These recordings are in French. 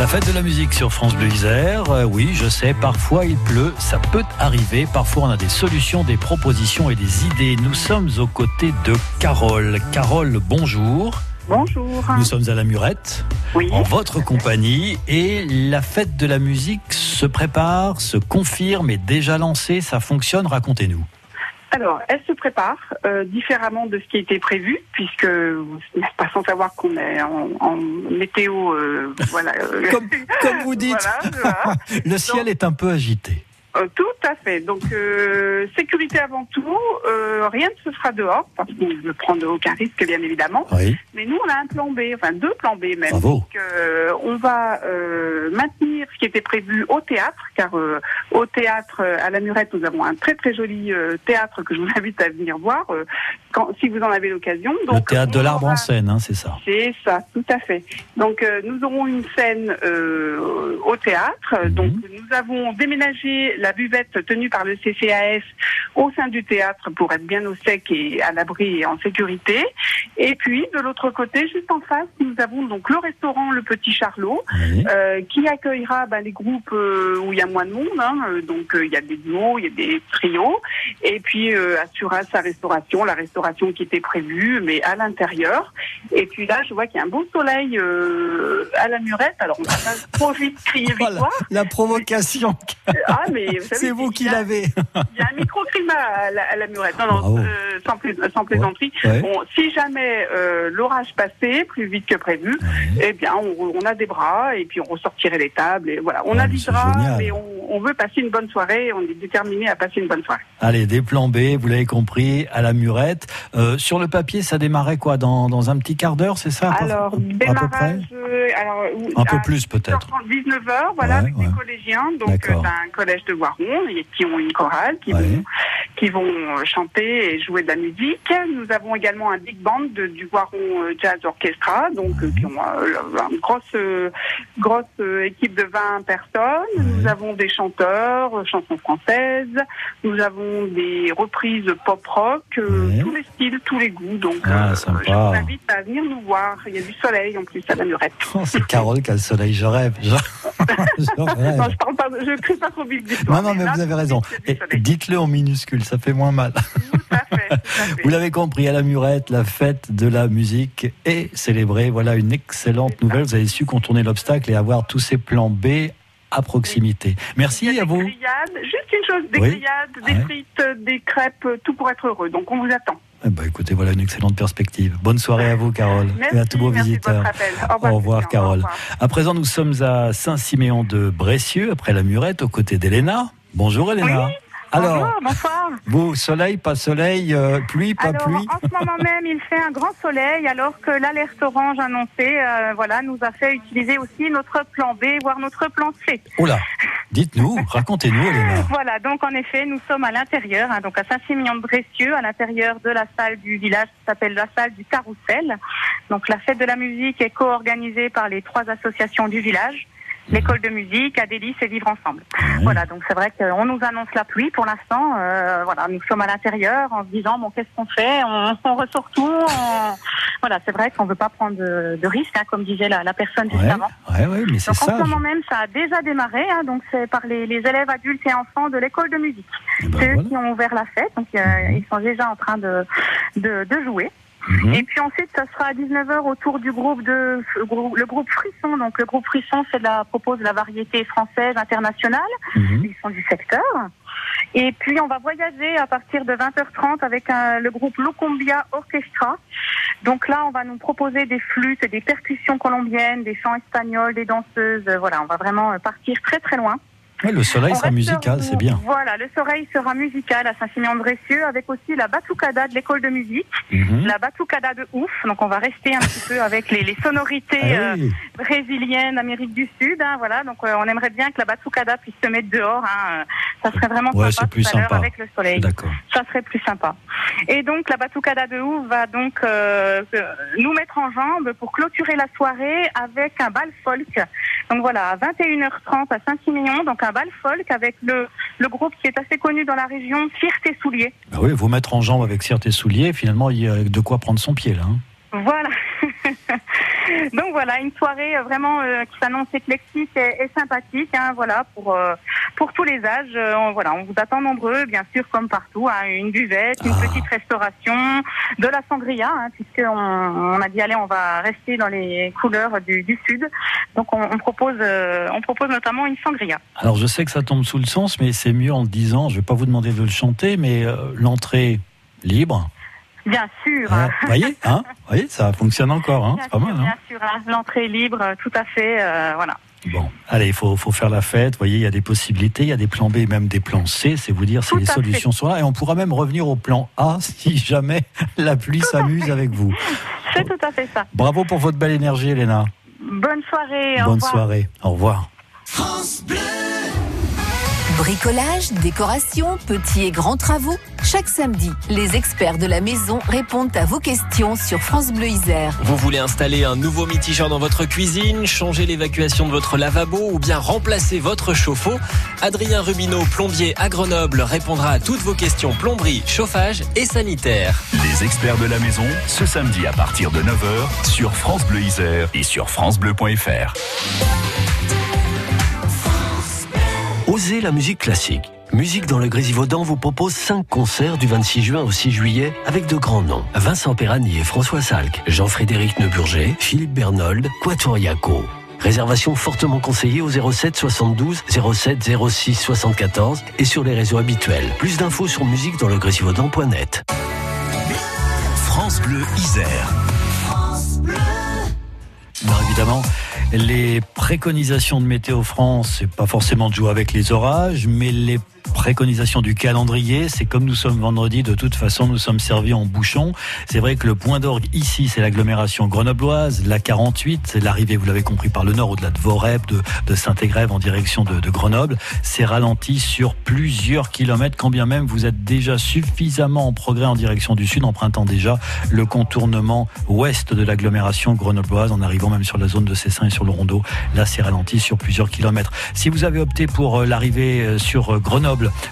La fête de la musique sur France Bleu Isère. Euh, oui, je sais, parfois il pleut, ça peut arriver. Parfois on a des solutions, des propositions et des idées. Nous sommes aux côtés de Carole. Carole, bonjour. Bonjour. Nous sommes à la Murette, Oui. en votre compagnie, et la fête de la musique se prépare, se confirme, est déjà lancée, ça fonctionne, racontez-nous. Alors, elle se prépare euh, différemment de ce qui était prévu, puisque pas sans savoir qu'on est en, en météo, euh, voilà. euh, Comme, comme vous dites, voilà, voilà. le ciel est un peu agité. Euh, tout à fait. Donc, euh, sécurité avant tout. Euh, rien ne se fera dehors, parce qu'on ne prendre aucun risque, bien évidemment. Oui, Mais nous, on a un plan B, enfin deux plans B même. bravo. Donc, euh, on va euh, maintenir ce qui était prévu au théâtre, car euh, au théâtre à la Murette, nous avons un très très joli euh, théâtre que je vous invite à venir voir, euh, quand, si vous en avez l'occasion. Le théâtre de l'arbre aura- en scène, hein, c'est ça. C'est ça, tout à fait. Donc euh, nous aurons une scène euh, au théâtre. Mhm. Donc nous avons déménagé la buvette tenue par le CCAS au sein du théâtre pour être bien au sec et à l'abri et en sécurité. Et puis de l'autre côté, juste en face, nous avons donc le restaurant Le Petit Charlot Oui. euh, qui accueillera ben, les groupes euh, où il y a moins de monde. hein. Euh, donc il y a des duos, il y a des trios, et puis assurera sa restauration, la restauration qui était prévue, mais à l'intérieur. Et puis là, je vois qu'il y a un beau soleil à la murette. Alors on va pas trop vite crier Voilà, victoire. la provocation, Ah mais c'est vous qui l'avez. Il y a un microclimat à la, à la murette. Non, non, euh, sans, plais- sans plaisanterie. Ouais. Bon, si jamais euh, l'orage passait plus vite que prévu, Ouais. eh bien, on, on a des bras et puis on ressortirait les tables. Et voilà, on Ah, a mais mais on, on veut passer une bonne soirée. On est déterminé à passer une bonne soirée. Allez, des plans B, vous l'avez compris, à la murette. Euh, sur le papier, ça démarrait quoi dans, dans un petit quart d'heure, c'est ça Alors, à peu près démarrage, euh, alors, Un peu plus peut-être. 19h, voilà, Ouais, avec ouais. des collégiens, donc euh, d'un collège de Voiron, et qui ont une chorale, qui Ouais. vont, qui vont euh, chanter et jouer de la musique. Nous avons également un big band de- du Voiron euh, Jazz Orchestra, donc euh, qui ont une grosse, grosse équipe de 20 personnes. Nous avons des chanteurs, chansons françaises. Nous avons des reprises pop rock, Ouais. tous les styles, tous les goûts. Donc, Ah, euh, je vous invite à venir nous voir. Il y a du soleil en plus à la murette. Oh, c'est Carole qui a le soleil, je rêve. Je, je rêve. Non, je parle pas, je crie pas trop vite. Non, non, mais là, vous avez raison. dites-le en minuscule, ça fait moins mal. Tout à fait, tout à fait. Vous l'avez compris, à la Murette, la fête de la musique est célébrée. Voilà une excellente nouvelle. Vous avez su contourner l'obstacle et avoir tous ces plans B à proximité. Merci à des vous. grillades, juste une chose, des Oui. grillades, des Ouais. frites, des crêpes, tout pour être heureux. Donc on vous attend. Eh ben, écoutez, voilà une excellente perspective. Bonne soirée à vous, Carole, Merci, et à tous vos visiteurs. votre appel. Au revoir. Carole. Au revoir. À présent, nous sommes à Saint-Siméon de Bressieux, après la Murette, aux côtés d'Elena. Bonjour, Elena. Alors, Bonjour, bonsoir. vous, soleil, pas soleil, euh, pluie, pas alors, pluie en ce moment même, il fait un grand soleil, alors que l'alerte orange annoncée, euh, voilà, nous a fait utiliser aussi notre plan B, voire notre plan C. Là Dites-nous, racontez-nous, Elena. Voilà, donc en effet, nous sommes à l'intérieur, hein, donc à Saint-Siméon-de-Bressieux, à l'intérieur de la salle du village qui s'appelle la salle du Carrousel. Donc la fête de la musique est co-organisée par les trois associations du village. L'école de musique, Adélis et Vivre Ensemble. Voilà, donc c'est vrai qu'on nous annonce la pluie pour l'instant. Euh, voilà, nous sommes à l'intérieur en se disant bon, qu'est-ce qu'on fait? On, on ressort tout. on- Voilà, c'est vrai qu'on veut pas prendre de, de risques, hein, comme disait la, la personne juste Ouais, avant. ouais, ouais, mais c'est Donc en ça. ce moment même, ça a déjà démarré. hein, donc c'est par les, les élèves adultes et enfants de l'école de musique. Eh ben c'est eux voilà. qui ont ouvert la fête. Donc euh, Mhm. ils sont déjà en train de de, de jouer. Mhm. Et puis ensuite, ça sera à 19h autour du groupe de le groupe Frisson. Donc le groupe Frisson, c'est de la propose de la variété française internationale. Mhm. Ils sont du secteur. Et puis on va voyager à partir de 20h30 avec un- le groupe Locumbia Orchestra. Donc là, on va nous proposer des flûtes, et des percussions colombiennes, des chants espagnols, des danseuses. Voilà, on va vraiment euh, partir très très loin. Le soleil sera musical, c'est bien. Voilà, le soleil sera musical à Saint-Siméon-de-Bressieux avec aussi la batucada de l'école de musique, Mhm. la batucada de ouf. Donc on va rester un petit peu avec les, les sonorités Ah euh, brésiliennes, Amérique du Sud. hein, voilà, donc euh, on aimerait bien que la batucada puisse se mettre dehors. hein, ça serait vraiment Ouais, sympa plus tout à l'heure sympa. avec le soleil D'accord. ça serait plus sympa. Et donc la batucada de Ouf va donc euh, nous mettre en jambe pour clôturer la soirée avec un bal folk. Donc voilà, à 21h30 à Saint-Siméon, donc un bal folk avec le, le groupe qui est assez connu dans la région, Fierté Soulier. Bah oui, vous mettre en jambe avec certains souliers, finalement, il y a de quoi prendre son pied, là. hein. Voilà. donc voilà, une soirée vraiment qui s'annonce éclectique et, sympathique. Hein, voilà, pour pour tous les âges. On, voilà, on vous attend nombreux, bien sûr, comme partout. Hein, une buvette, une ah. petite restauration, de la sangria, hein, puisqu'on on a dit allez, on va rester dans les couleurs du, du sud. Donc on, on propose on propose notamment une sangria. Alors je sais que ça tombe sous le sens, mais c'est mieux en le disant. Je vais pas vous demander de le chanter, mais l'entrée libre. Bien sûr. Vous voyez, hein voyez, ça fonctionne encore, hein c'est pas mal. Hein bien sûr, hein. l'entrée libre, tout à fait, euh, voilà. Bon, allez, il faut, faut, faire la fête. Vous voyez, il y a des possibilités, il y a des plans B, même des plans C. C'est vous dire si les solutions sont là. Et on pourra même revenir au plan A si jamais la pluie s'amuse avec vous. C'est tout à fait ça. Bravo pour votre belle énergie, Elena. Bonne soirée. Bonne soirée. Au revoir. Bricolage, décoration, petits et grands travaux. Chaque samedi, les experts de la maison répondent à vos questions sur France Bleu Isère. Vous voulez installer un nouveau mitigeur dans votre cuisine, changer l'évacuation de votre lavabo ou bien remplacer votre chauffe-eau? Adrien Rubineau, plombier à Grenoble, répondra à toutes vos questions plomberie, chauffage et sanitaire. Les experts de la maison, ce samedi à partir de 9h sur France Bleu Isère et sur francebleu.fr. La musique classique. Musique dans le Grésivaudan vous propose 5 concerts du 26 juin au 6 juillet avec de grands noms. Vincent Perrani et François Salk, Jean-Frédéric Neuburger, Philippe Bernold, Quatuor Yaco. Réservation fortement conseillée au 07 72 07 06 74 et sur les réseaux habituels. Plus d'infos sur musique dans le. France Bleu Isère. Évidemment, les préconisations de Météo France, c'est pas forcément de jouer avec les orages, mais les préconisation du calendrier, c'est comme nous sommes vendredi, de toute façon, nous sommes servis en bouchon. C'est vrai que le point d'orgue ici, c'est l'agglomération grenobloise, la 48, c'est l'arrivée, vous l'avez compris, par le nord, au-delà de Vorep, de, Saint-Égrève en direction de, de Grenoble. C'est ralenti sur plusieurs kilomètres, quand bien même vous êtes déjà suffisamment en progrès en direction du sud, empruntant déjà le contournement ouest de l'agglomération grenobloise, en arrivant même sur la zone de Cessin et sur le Rondeau. Là, c'est ralenti sur plusieurs kilomètres. Si vous avez opté pour euh, l'arrivée euh, sur euh,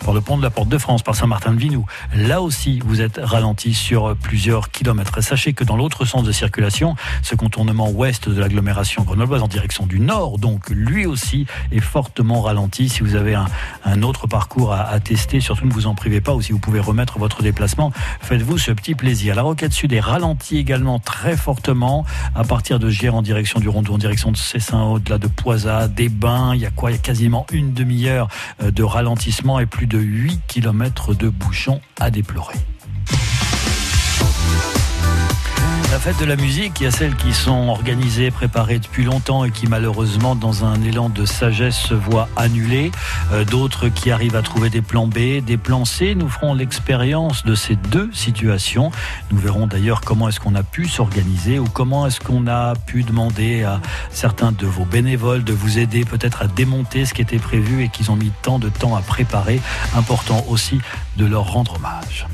Par le pont de la Porte de France, par Saint-Martin-de-Vinou. Là aussi, vous êtes ralenti sur plusieurs kilomètres. Sachez que dans l'autre sens de circulation, ce contournement ouest de l'agglomération grenobloise en direction du nord, donc lui aussi est fortement ralenti. Si vous avez un, autre parcours à, tester, surtout ne vous en privez pas, ou si vous pouvez remettre votre déplacement, faites-vous ce petit plaisir. La roquette sud est ralentie également très fortement à partir de Gier en direction du Rondeau, en direction de Cessin, au-delà de Poisat, des Bains. Il y a quoi? Il y a quasiment une demi-heure euh, de ralentissement plus de 8 km de bouchons à déplorer. La fête de la musique, il y a celles qui sont organisées, préparées depuis longtemps et qui malheureusement, dans un élan de sagesse, se voient annulées. Euh, d'autres qui arrivent à trouver des plans B, des plans C. Nous ferons l'expérience de ces deux situations. Nous verrons d'ailleurs comment est-ce qu'on a pu s'organiser ou comment est-ce qu'on a pu demander à certains de vos bénévoles de vous aider peut-être à démonter ce qui était prévu et qu'ils ont mis tant de temps à préparer. Important aussi de leur rendre hommage.